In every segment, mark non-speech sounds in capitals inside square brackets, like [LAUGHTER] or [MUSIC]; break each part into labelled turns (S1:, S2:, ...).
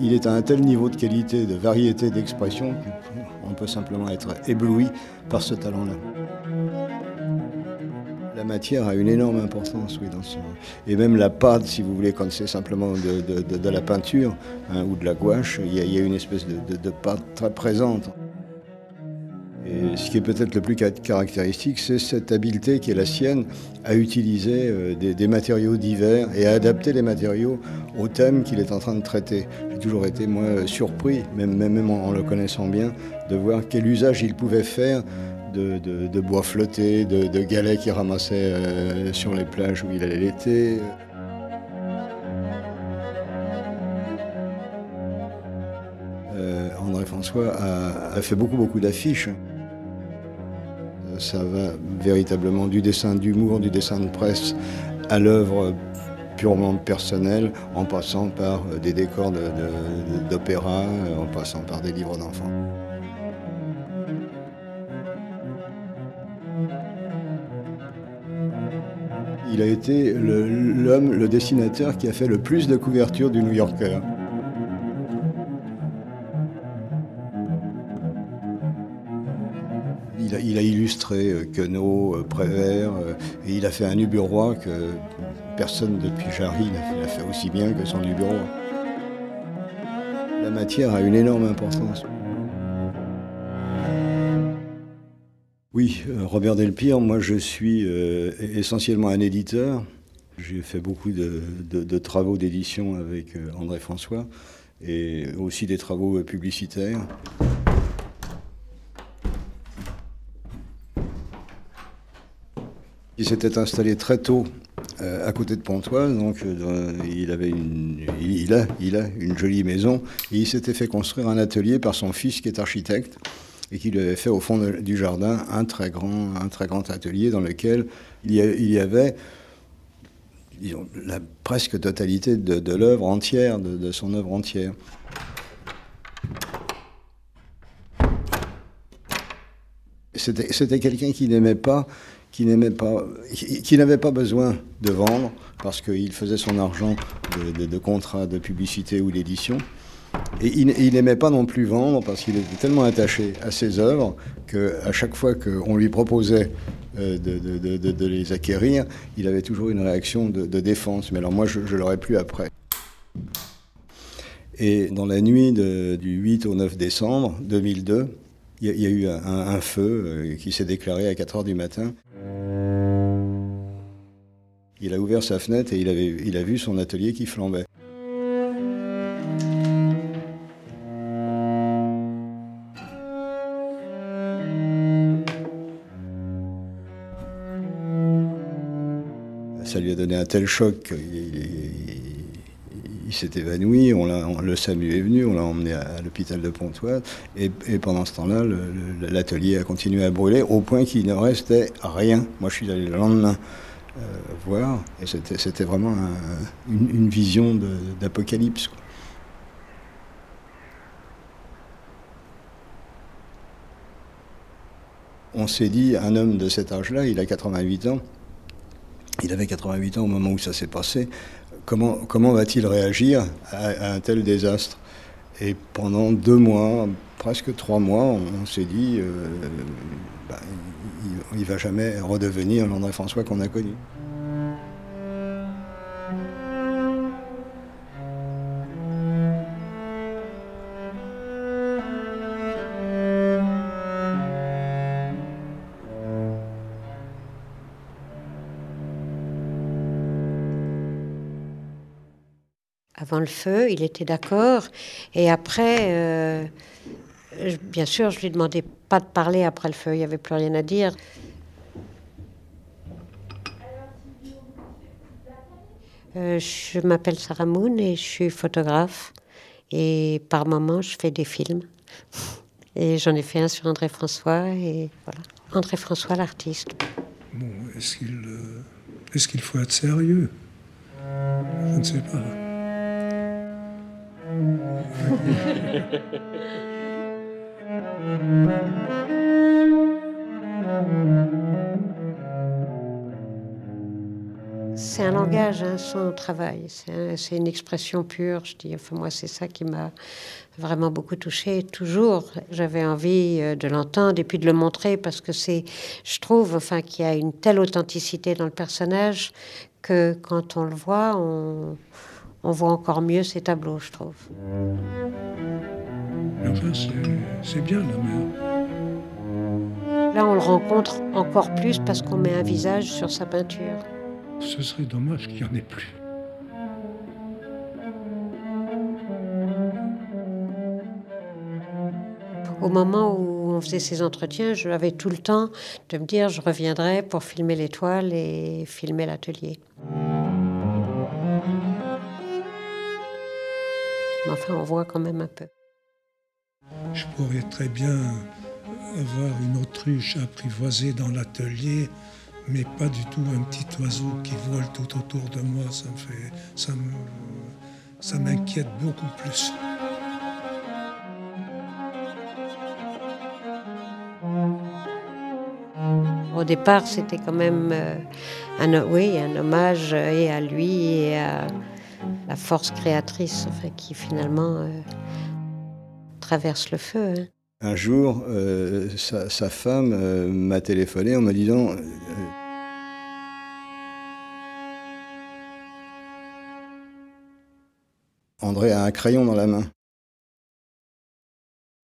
S1: Il est à un tel niveau de qualité, de variété d'expression qu'on peut simplement être ébloui par ce talent-là. La matière a une énorme importance, oui, dans ce... Et même la pâte, si vous voulez, quand c'est simplement de, la peinture hein, ou de la gouache, il y, a, une espèce de pâte très présente. Ce qui est peut-être le plus caractéristique, c'est cette habileté qui est la sienne à utiliser euh, des, matériaux divers et à adapter les matériaux au thème qu'il est en train de traiter. J'ai toujours été, moi, surpris, même, même en le connaissant bien, de voir quel usage il pouvait faire de, bois flotté, de, galets qu'il ramassait euh, sur les plages où il allait l'été. Euh, André François a, fait beaucoup beaucoup d'affiches. Ça va véritablement du dessin d'humour, du dessin de presse à l'œuvre purement personnelle, en passant par des décors d'opéra, en passant par des livres d'enfants. Il a été l'homme, le, dessinateur qui a fait le plus de couvertures du New Yorker. Il a, illustré euh, Queneau, euh, Prévert, euh, et il a fait un Uburois que personne depuis Jarry n'a fait aussi bien que son Uburois. La matière a une énorme importance. Oui, Robert Delpire, moi je suis essentiellement un éditeur. J'ai fait beaucoup de, travaux d'édition avec André François et aussi des travaux publicitaires. Il s'était installé très tôt à côté de Pontoise, donc il, avait il, a, il a une jolie maison il s'était fait construire un atelier par son fils qui est architecte et qui lui avait fait au fond du jardin un très grand, un très grand atelier dans lequel il y, avait la presque totalité de, l'œuvre entière, de, son œuvre entière. C'était quelqu'un qui n'aimait pas, qui n'aimait pas, n'avait pas besoin de vendre parce qu'il faisait son argent de, de contrats de publicité ou d'édition. Et il n'aimait pas non plus vendre parce qu'il était tellement attaché à ses œuvres qu'à chaque fois qu'on lui proposait euh, de, les acquérir, il avait toujours une réaction de, défense. Mais alors moi, je, l'aurais plus après. Et dans la nuit du 8 au 9 décembre 2002, il y, a eu un, feu euh, qui s'est déclaré à 4 heures du matin. Il a ouvert sa fenêtre et il, avait, il a vu son atelier qui flambait. ça lui a donné un tel choc qu'il s'est évanoui. On, le SAMU est venu, on l'a emmené à, l'hôpital de Pontoise. Et, pendant ce temps-là, l'atelier a continué à brûler au point qu'il ne restait rien. Moi, je suis allé le lendemain euh, voir et c'était vraiment une, vision d'apocalypse. On s'est dit, un homme de cet âge-là, il a 88 ans, il avait 88 ans au moment où ça s'est passé. Comment, va-t-il réagir à, un tel désastre? Et pendant deux mois, presque trois mois, on, s'est dit, euh, bah, il ne va jamais redevenir l'André François qu'on a connu.
S2: avant le feu, il était d'accord. Et après, euh, bien sûr, je lui demandais pas de parler après le feu, il n'y avait plus rien à dire. Euh, je m'appelle Sarah Moon et je suis photographe. Et par moments, je fais des films. [LAUGHS] Et j'en ai fait un sur André François. Et voilà. André François, l'artiste.
S3: Bon, est-ce qu'il euh, est qu'il faut être sérieux? Je ne sais pas. [LAUGHS]
S2: C'est un langage, hein, son travail. C'est une expression pure. Je dis, enfin, moi, c'est ça qui m'a vraiment beaucoup touché. Toujours, j'avais envie euh, de l'entendre et puis de le montrer parce que c'est, je trouve, enfin, qu'il y a une telle authenticité dans le personnage que quand on le voit, on, on voit encore mieux ses tableaux, je trouve.
S3: Enfin, c'est bien la mer.
S2: Là, on le rencontre encore plus parce qu'on met un visage sur sa peinture.
S3: Ce serait dommage qu'il n'y en ait plus.
S2: Au moment où on faisait ces entretiens, je avais tout le temps de me dire je reviendrai pour filmer l'étoile et filmer l'atelier. Mais enfin, on voit quand même un peu.
S3: Je pourrais très bien avoir une autruche apprivoisée dans l'atelier, mais pas du tout un petit oiseau qui vole tout autour de moi. Ça me fait, ça me, ça m'inquiète beaucoup plus.
S2: Au départ, c'était quand même euh, un, oui, un hommage euh, et à lui et à la force créatrice enfin, qui finalement euh, traverse le feu. Hein.
S1: Un jour, euh, sa, sa, femme euh, m'a téléphoné en me disant André a un crayon dans la main.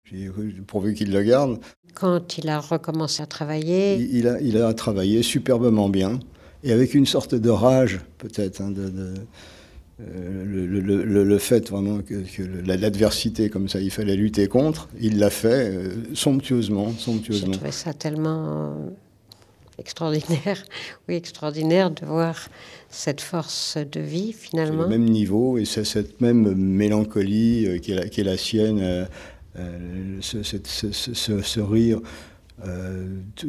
S1: J'ai pourvu qu'il le garde.
S2: Quand il a recommencé à travailler.
S1: Il, il, a, il a travaillé superbement bien et avec une sorte de rage, peut-être, hein, de, de euh, le, le, le, fait vraiment que, que l'adversité comme ça, il fallait lutter contre, il l'a fait euh, somptueusement, somptueusement.
S2: J'ai trouvé ça tellement euh, extraordinaire, [LAUGHS] oui extraordinaire de voir cette force de vie finalement.
S1: Le même niveau et c'est cette même mélancolie euh, qui, est la, qui, est la, sienne, euh, ce, ce, ce, ce, rire.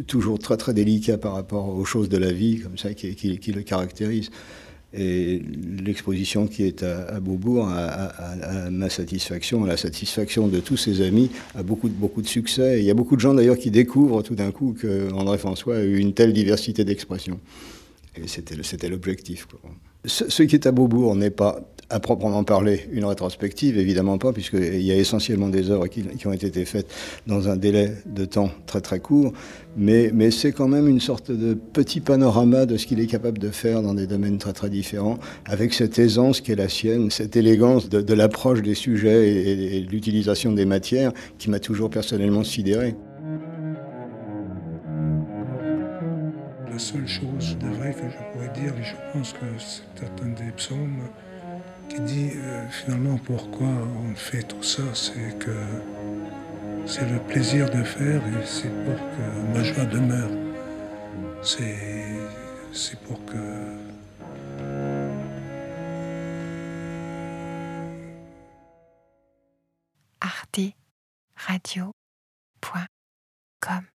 S1: toujours très très délicat par rapport aux choses de la vie comme ça qui, qui, qui le caractérise. Et l'exposition qui est à, à Beaubourg, à, ma satisfaction, à la satisfaction de tous ses amis, a beaucoup, beaucoup de succès. Il y a beaucoup de gens d'ailleurs qui découvrent tout d'un coup qu'André François a eu une telle diversité d'expression. Et c'était l'objectif. Ce, ce, qui est à Beaubourg n'est pas à proprement parler une rétrospective, évidemment pas, puisqu'il y a essentiellement des œuvres qui, ont été faites dans un délai de temps très très court, mais, c'est quand même une sorte de petit panorama de ce qu'il est capable de faire dans des domaines très très différents, avec cette aisance qui est la sienne, cette élégance de, l'approche des sujets et, et l'utilisation des matières qui m'a toujours personnellement sidéré.
S3: La seule chose de vrai que je pourrais dire, et je pense que c'est un des psaumes, qui dit euh, finalement pourquoi on fait tout ça, c'est que c'est le plaisir de faire et c'est pour que ma joie demeure. C'est pour que
S4: arteradio.com